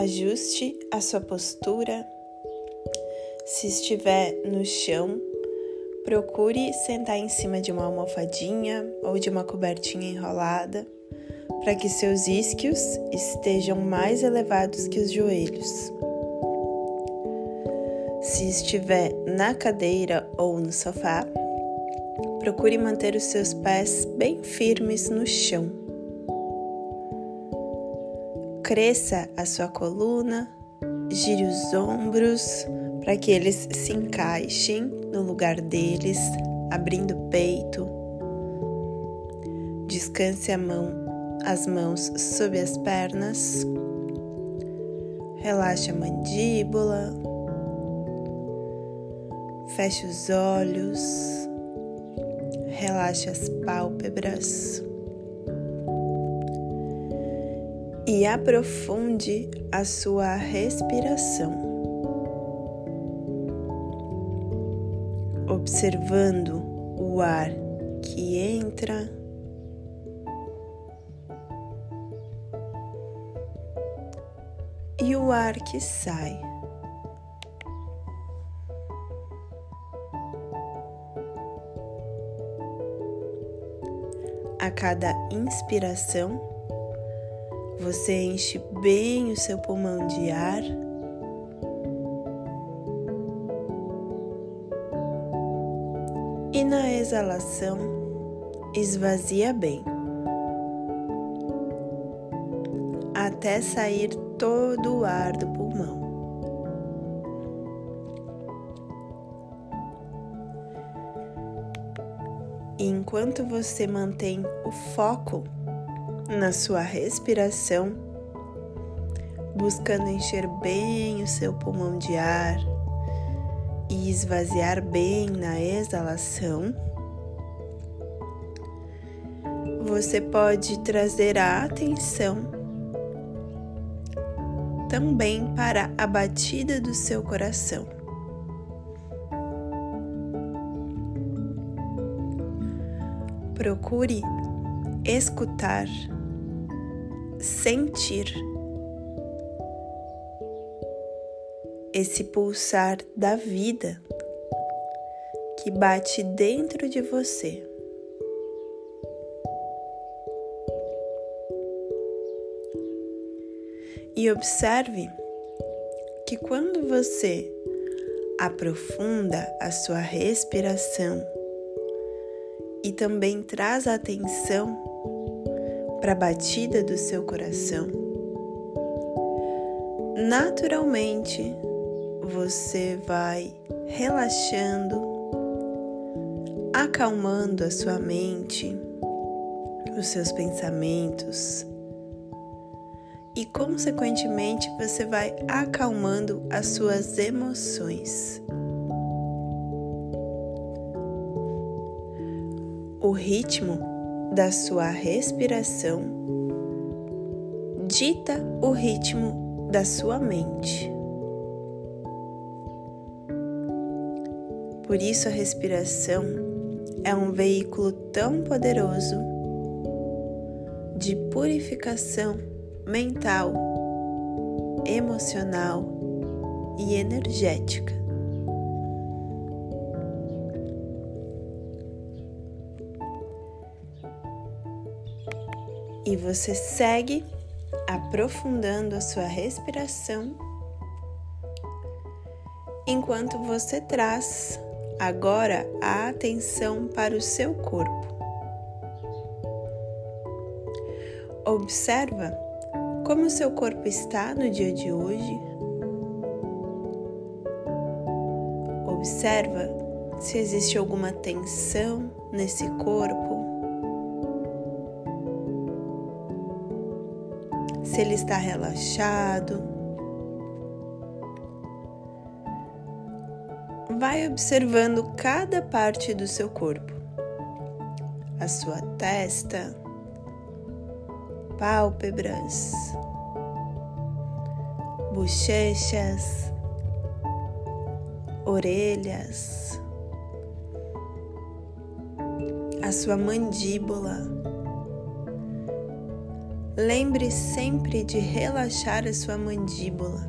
Ajuste a sua postura. Se estiver no chão, procure sentar em cima de uma almofadinha ou de uma cobertinha enrolada para que seus isquios estejam mais elevados que os joelhos. Se estiver na cadeira ou no sofá, procure manter os seus pés bem firmes no chão. Cresça a sua coluna, gire os ombros para que eles se encaixem no lugar deles, abrindo o peito. Descanse a mão, as mãos sob as pernas. Relaxe a mandíbula. Feche os olhos. Relaxe as pálpebras. E aprofunde a sua respiração. Observando o ar que entra e o ar que sai. A cada inspiração, você enche bem o seu pulmão de ar. E na exalação, esvazia bem. Até sair todo o ar do pulmão. E enquanto você mantém o foco na sua respiração, buscando encher bem o seu pulmão de ar e esvaziar bem na exalação, você pode trazer a atenção também para a batida do seu coração. Procure escutar, sentir esse pulsar da vida que bate dentro de você. E observe que quando você aprofunda a sua respiração e também traz a atenção para a batida do seu coração, naturalmente você vai relaxando, acalmando a sua mente, os seus pensamentos e, consequentemente, você vai acalmando as suas emoções. O ritmo da sua respiração dita o ritmo da sua mente. Por isso, a respiração é um veículo tão poderoso de purificação mental, emocional e energética. E você segue aprofundando a sua respiração enquanto você traz agora a atenção para o seu corpo. Observa como o seu corpo está no dia de hoje? Observa se existe alguma tensão nesse corpo. Se ele está relaxado. Vai observando cada parte do seu corpo, a sua testa, pálpebras, bochechas, orelhas, a sua mandíbula, lembre sempre de relaxar a sua mandíbula.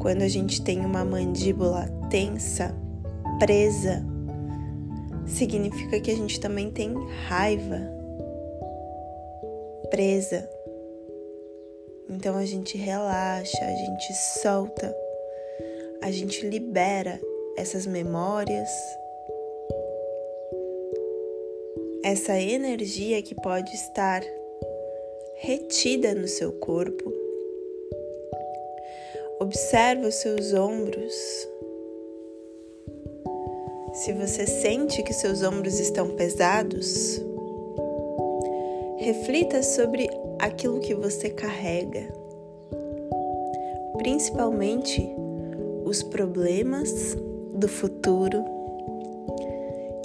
Quando a gente tem uma mandíbula tensa, presa, significa que a gente também tem raiva presa. Então a gente relaxa, a gente solta, a gente libera essas memórias, essa energia que pode estar retida no seu corpo. Observe os seus ombros. Se você sente que seus ombros estão pesados, reflita sobre aquilo que você carrega, principalmente os problemas do futuro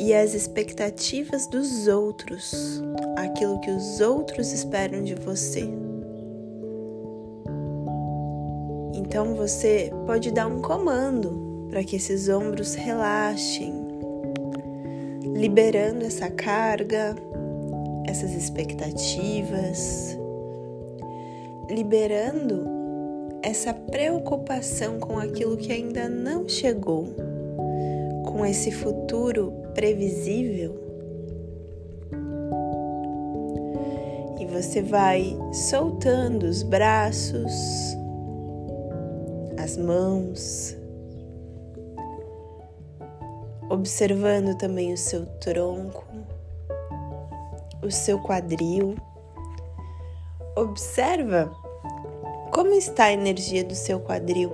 e as expectativas dos outros, aquilo que os outros esperam de você. Então você pode dar um comando para que esses ombros relaxem, liberando essa carga, essas expectativas, liberando essa preocupação com aquilo que ainda não chegou, com esse futuro previsível. E você vai soltando os braços, as mãos, observando também o seu tronco, o seu quadril. Observa como está a energia do seu quadril.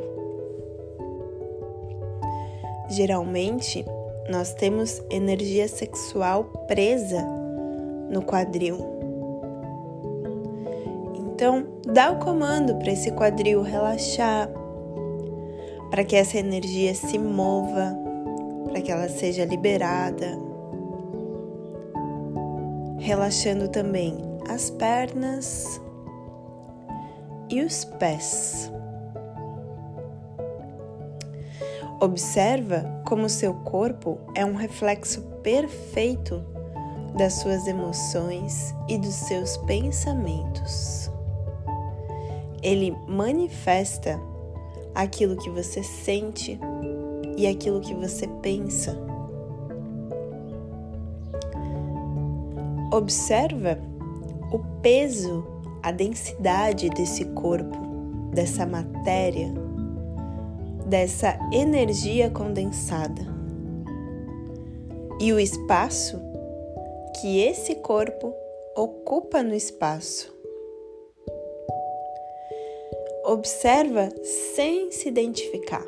Geralmente, nós temos energia sexual presa no quadril. Então, dá o comando para esse quadril relaxar, para que essa energia se mova, para que ela seja liberada. Relaxando também as pernas e os pés. Observa como seu corpo é um reflexo perfeito das suas emoções e dos seus pensamentos. Ele manifesta aquilo que você sente e aquilo que você pensa. Observa o peso, a densidade desse corpo, dessa matéria, dessa energia condensada e o espaço que esse corpo ocupa no espaço. Observa sem se identificar,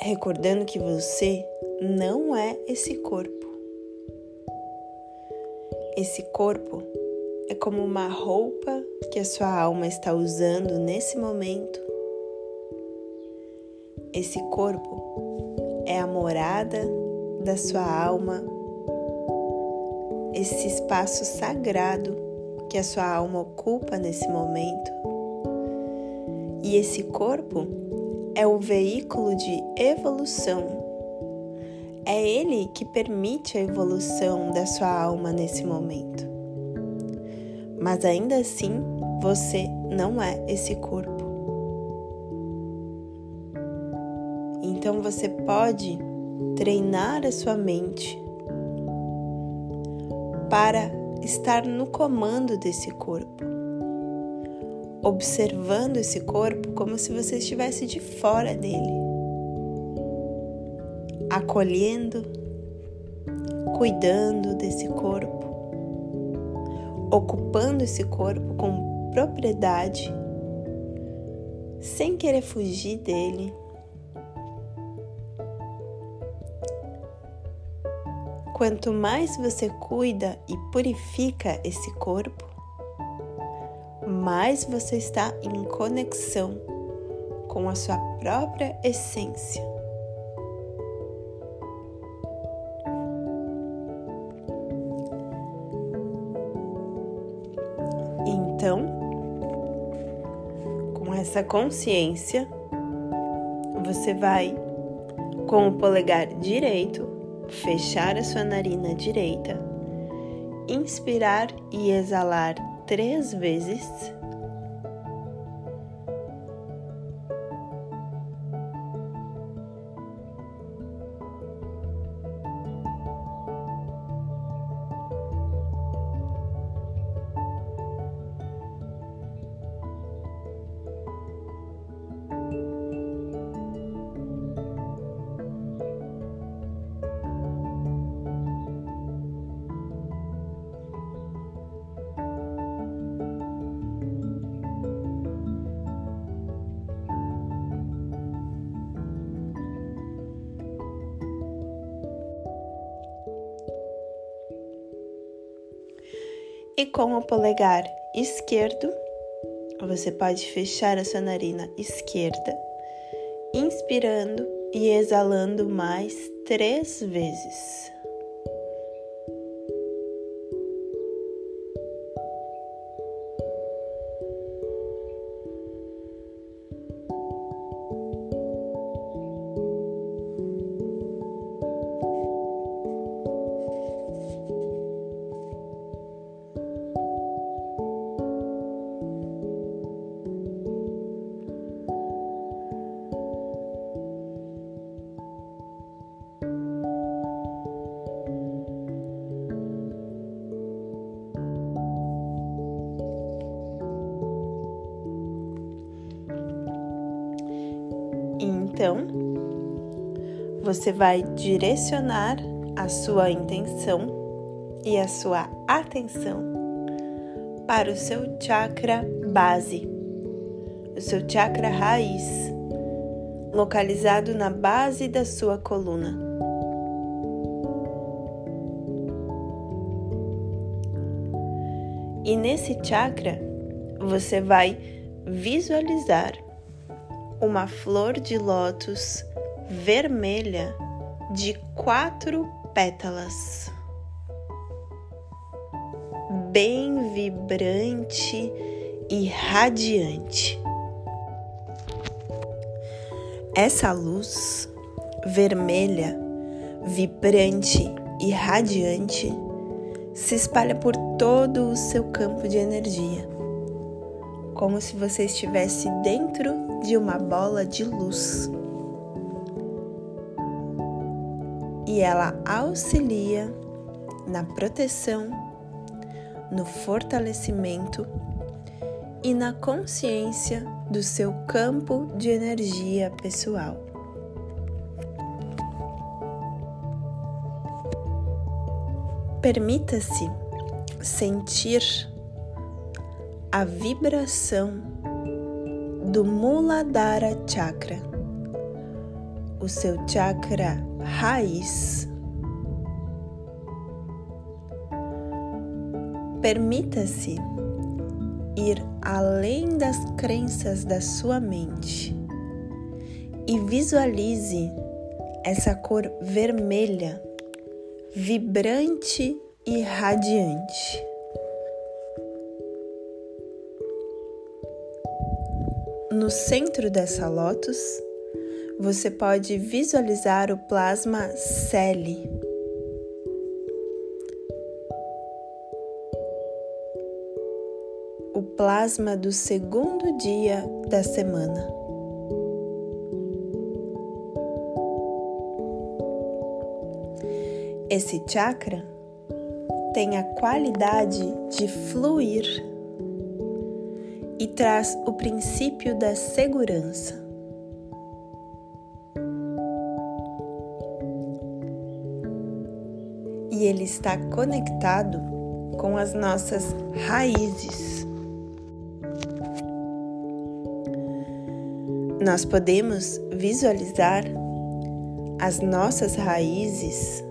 recordando que você não é esse corpo. Esse corpo é como uma roupa que a sua alma está usando nesse momento. Esse corpo é a morada da sua alma, esse espaço sagrado que a sua alma ocupa nesse momento. E esse corpo é o veículo de evolução. É ele que permite a evolução da sua alma nesse momento. Mas ainda assim, você não é esse corpo. Você pode treinar a sua mente para estar no comando desse corpo observando esse corpo como se você estivesse de fora dele, acolhendo, cuidando desse corpo, ocupando esse corpo com propriedade, sem querer fugir dele. Quanto mais você cuida e purifica esse corpo, mais você está em conexão com a sua própria essência. Então, com essa consciência, você vai com o polegar direito fechar a sua narina direita inspirar e exalar três vezes. E com o polegar esquerdo, você pode fechar a sua narina esquerda, inspirando e exalando mais três vezes. Então, você vai direcionar a sua intenção e a sua atenção para o seu chakra base, o seu chakra raiz, localizado na base da sua coluna. E nesse chakra, você vai visualizar uma flor de lótus vermelha de quatro pétalas, bem vibrante e radiante. Essa luz vermelha, vibrante e radiante se espalha por todo o seu campo de energia, como se você estivesse dentro de uma bola de luz. E ela auxilia na proteção, no fortalecimento e na consciência do seu campo de energia pessoal. Permita-se sentir a vibração do Muladhara Chakra, o seu chakra raiz. Permita-se ir além das crenças da sua mente e visualize essa cor vermelha, vibrante e radiante. No centro dessa lótus, você pode visualizar o plasma Celi. O plasma do segundo dia da semana. Esse chakra tem a qualidade de fluir e traz o princípio da segurança. E ele está conectado com as nossas raízes. Nós podemos visualizar as nossas raízes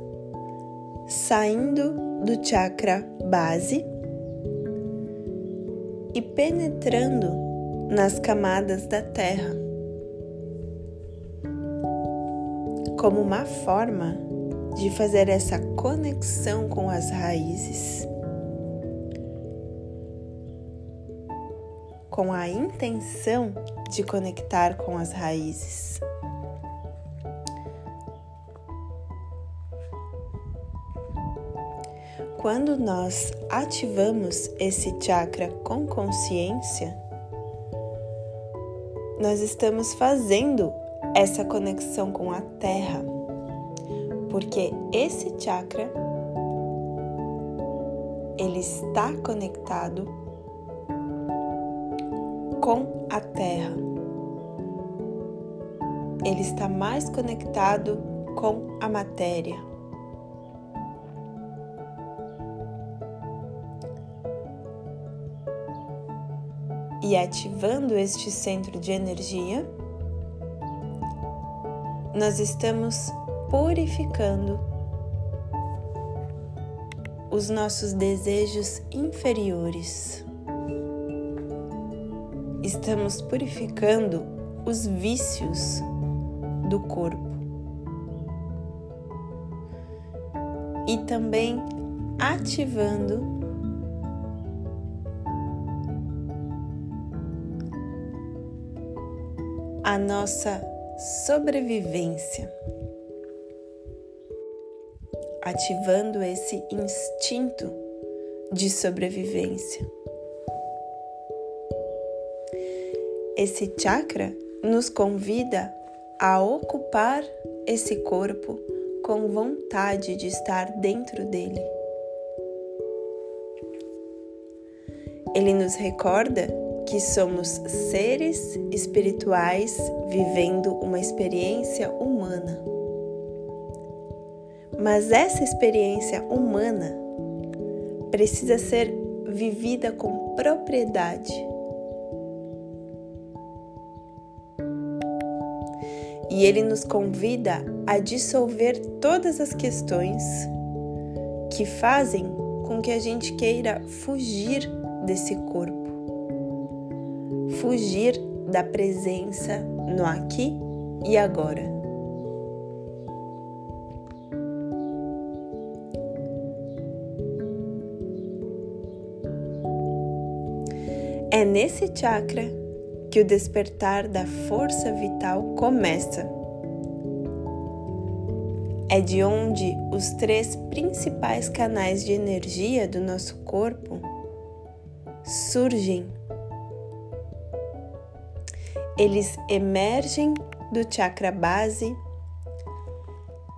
saindo do chakra base e penetrando nas camadas da terra, como uma forma de fazer essa conexão com as raízes, com a intenção de conectar com as raízes. Quando nós ativamos esse chakra com consciência, nós estamos fazendo essa conexão com a Terra, porque esse chakra ele está conectado com a Terra. Ele está mais conectado com a matéria. E ativando este centro de energia, nós estamos purificando os nossos desejos inferiores. Estamos purificando os vícios do corpo. E também ativando a nossa sobrevivência ativando esse instinto de sobrevivência. Esse chakra nos convida a ocupar esse corpo com vontade de estar dentro dele. Ele nos recorda que somos seres espirituais vivendo uma experiência humana. Mas essa experiência humana precisa ser vivida com propriedade. E ele nos convida a dissolver todas as questões que fazem com que a gente queira fugir desse corpo, fugir da presença no aqui e agora. É nesse chakra que o despertar da força vital começa. É de onde os três principais canais de energia do nosso corpo surgem. Eles emergem do chakra base,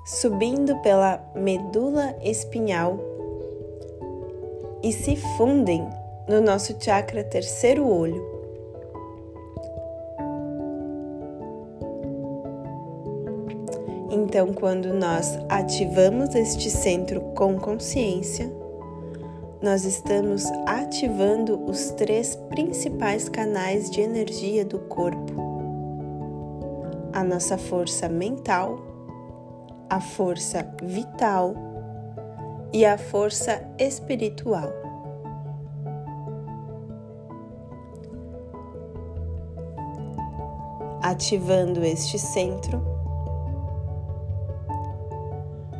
subindo pela medula espinhal e se fundem no nosso chakra terceiro olho. Então, quando nós ativamos este centro com consciência, nós estamos ativando os três principais canais de energia do corpo: a nossa força mental, a força vital e a força espiritual. ativando este centro,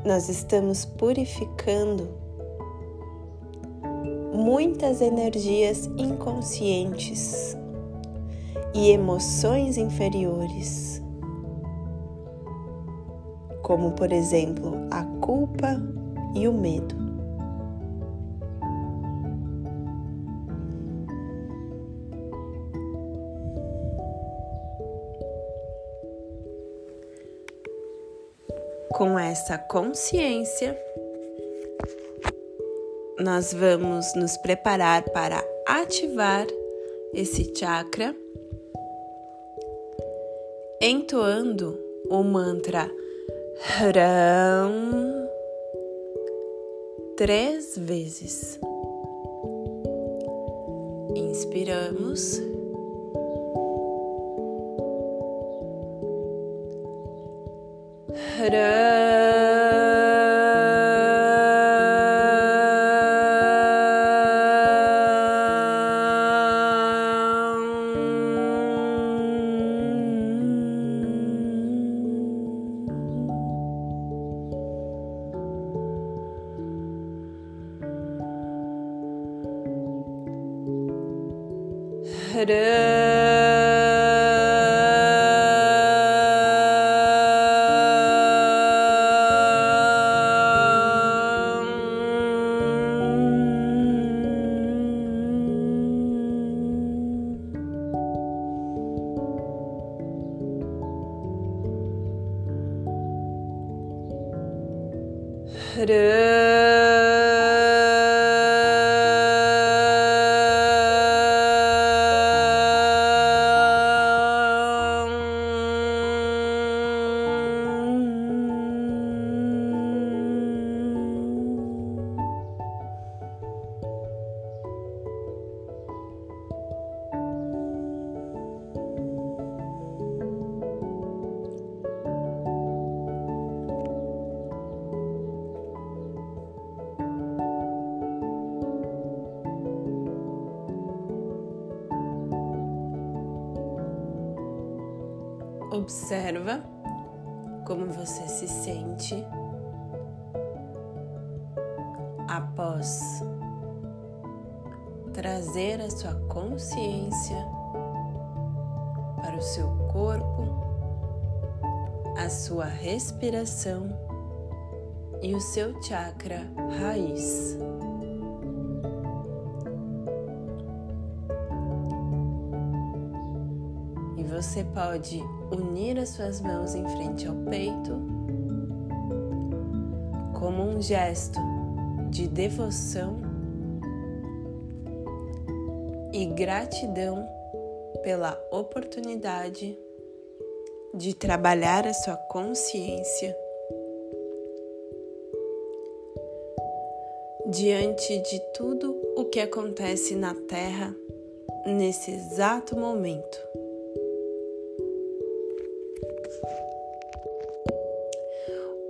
nós estamos purificando muitas energias inconscientes e emoções inferiores, como por exemplo a culpa e o medo. Com essa consciência, nós vamos nos preparar para ativar esse chakra entoando o mantra Hram três vezes. Inspiramos. Hram. Observa como você se sente após trazer a sua consciência para o seu corpo, a sua respiração e o seu chakra raiz. Você pode unir as suas mãos em frente ao peito, como um gesto de devoção e gratidão pela oportunidade de trabalhar a sua consciência diante de tudo o que acontece na Terra nesse exato momento.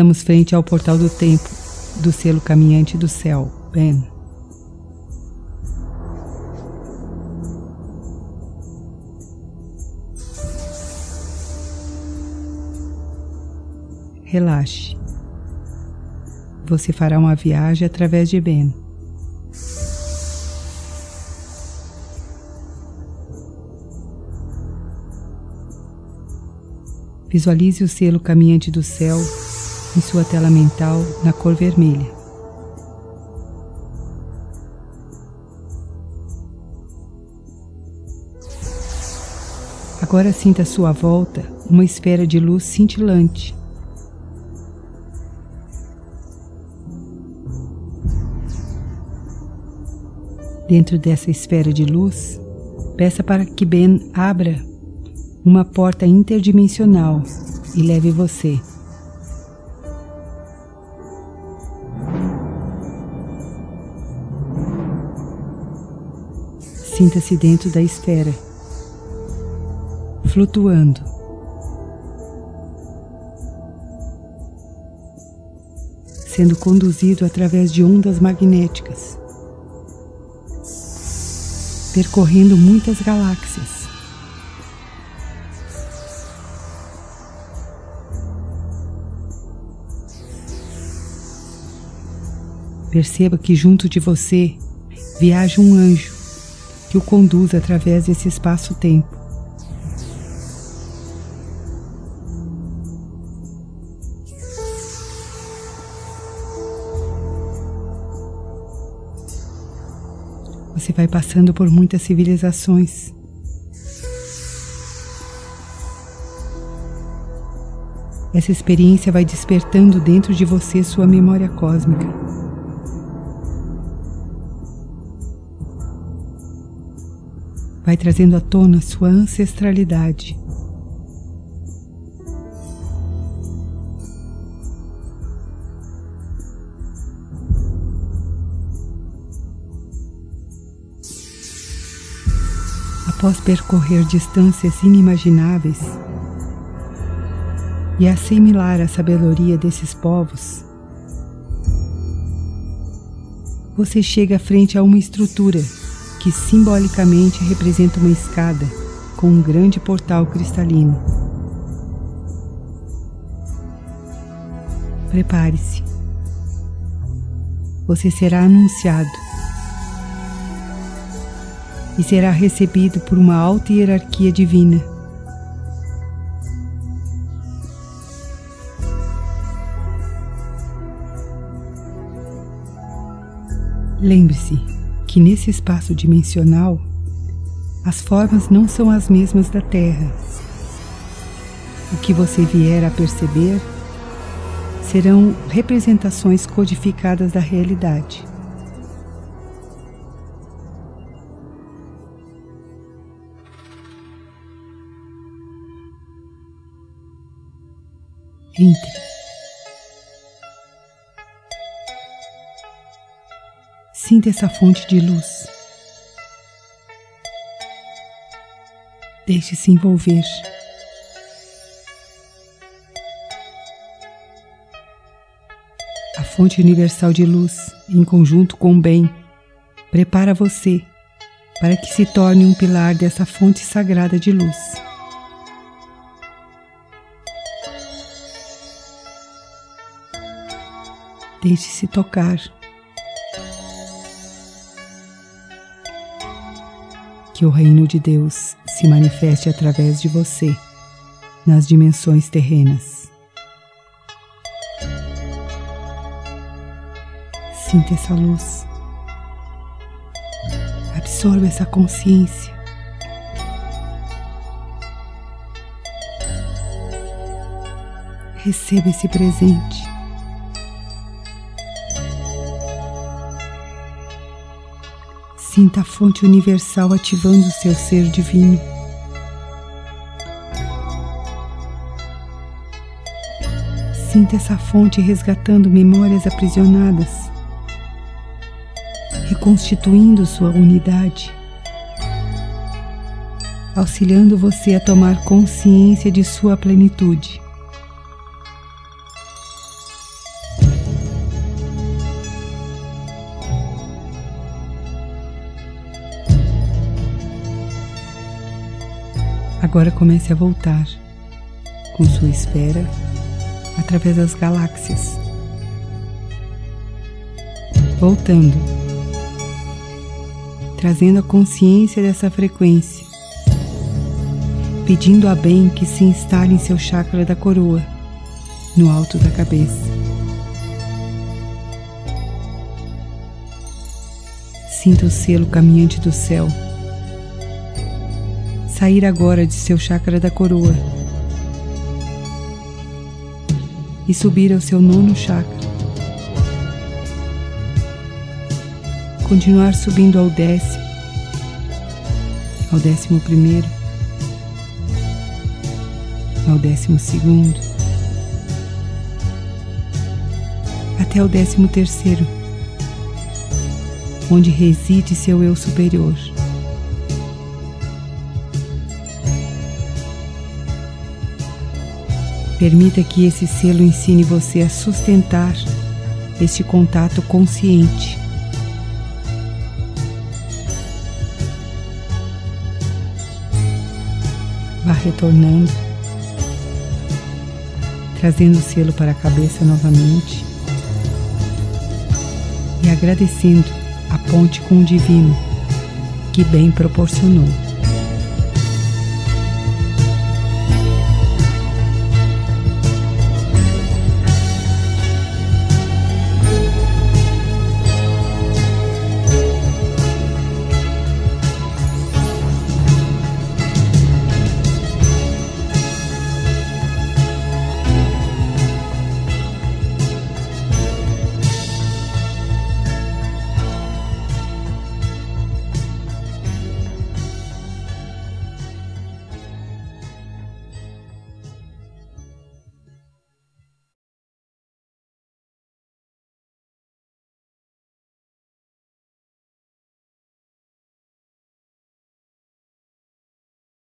Estamos frente ao portal do tempo do selo caminhante do céu, Ben. Relaxe. Você fará uma viagem através de Ben. Visualize o selo caminhante do céu em sua tela mental na cor vermelha. Agora sinta à sua volta uma esfera de luz cintilante. Dentro dessa esfera de luz, peça para que Ben abra uma porta interdimensional e leve você Sinta-se dentro da esfera, flutuando. Sendo conduzido através de ondas magnéticas, percorrendo muitas galáxias. Perceba que junto de você viaja um anjo que o conduz através desse espaço-tempo. Você vai passando por muitas civilizações. Essa experiência vai despertando dentro de você sua memória cósmica. vai trazendo à tona sua ancestralidade. Após percorrer distâncias inimagináveis e assimilar a sabedoria desses povos, você chega frente a uma estrutura que simbolicamente representa uma escada com um grande portal cristalino. Prepare-se. Você será anunciado e será recebido por uma alta hierarquia divina. Lembre-se que nesse espaço dimensional as formas não são as mesmas da Terra. O que você vier a perceber serão representações codificadas da realidade. Entre. Sinta essa fonte de luz. Deixe-se envolver. A fonte universal de luz, em conjunto com o bem, prepara você para que se torne um pilar dessa fonte sagrada de luz. Deixe-se tocar. Que o reino de Deus se manifeste através de você nas dimensões terrenas. Sinta essa luz. Absorva essa consciência. Receba esse presente. Sinta a fonte universal ativando o seu ser divino. Sinta essa fonte resgatando memórias aprisionadas, reconstituindo sua unidade, auxiliando você a tomar consciência de sua plenitude. Agora comece a voltar com sua esfera através das galáxias. Voltando, trazendo a consciência dessa frequência, pedindo a bem que se instale em seu chakra da coroa, no alto da cabeça. Sinta o selo caminhante do céu sair agora de seu chakra da coroa e subir ao seu nono chakra. Continuar subindo ao décimo, ao décimo primeiro, ao décimo segundo, até o décimo terceiro, onde reside seu eu superior. Permita que esse selo ensine você a sustentar este contato consciente. Vá retornando, trazendo o selo para a cabeça novamente e agradecendo a ponte com o divino que bem proporcionou.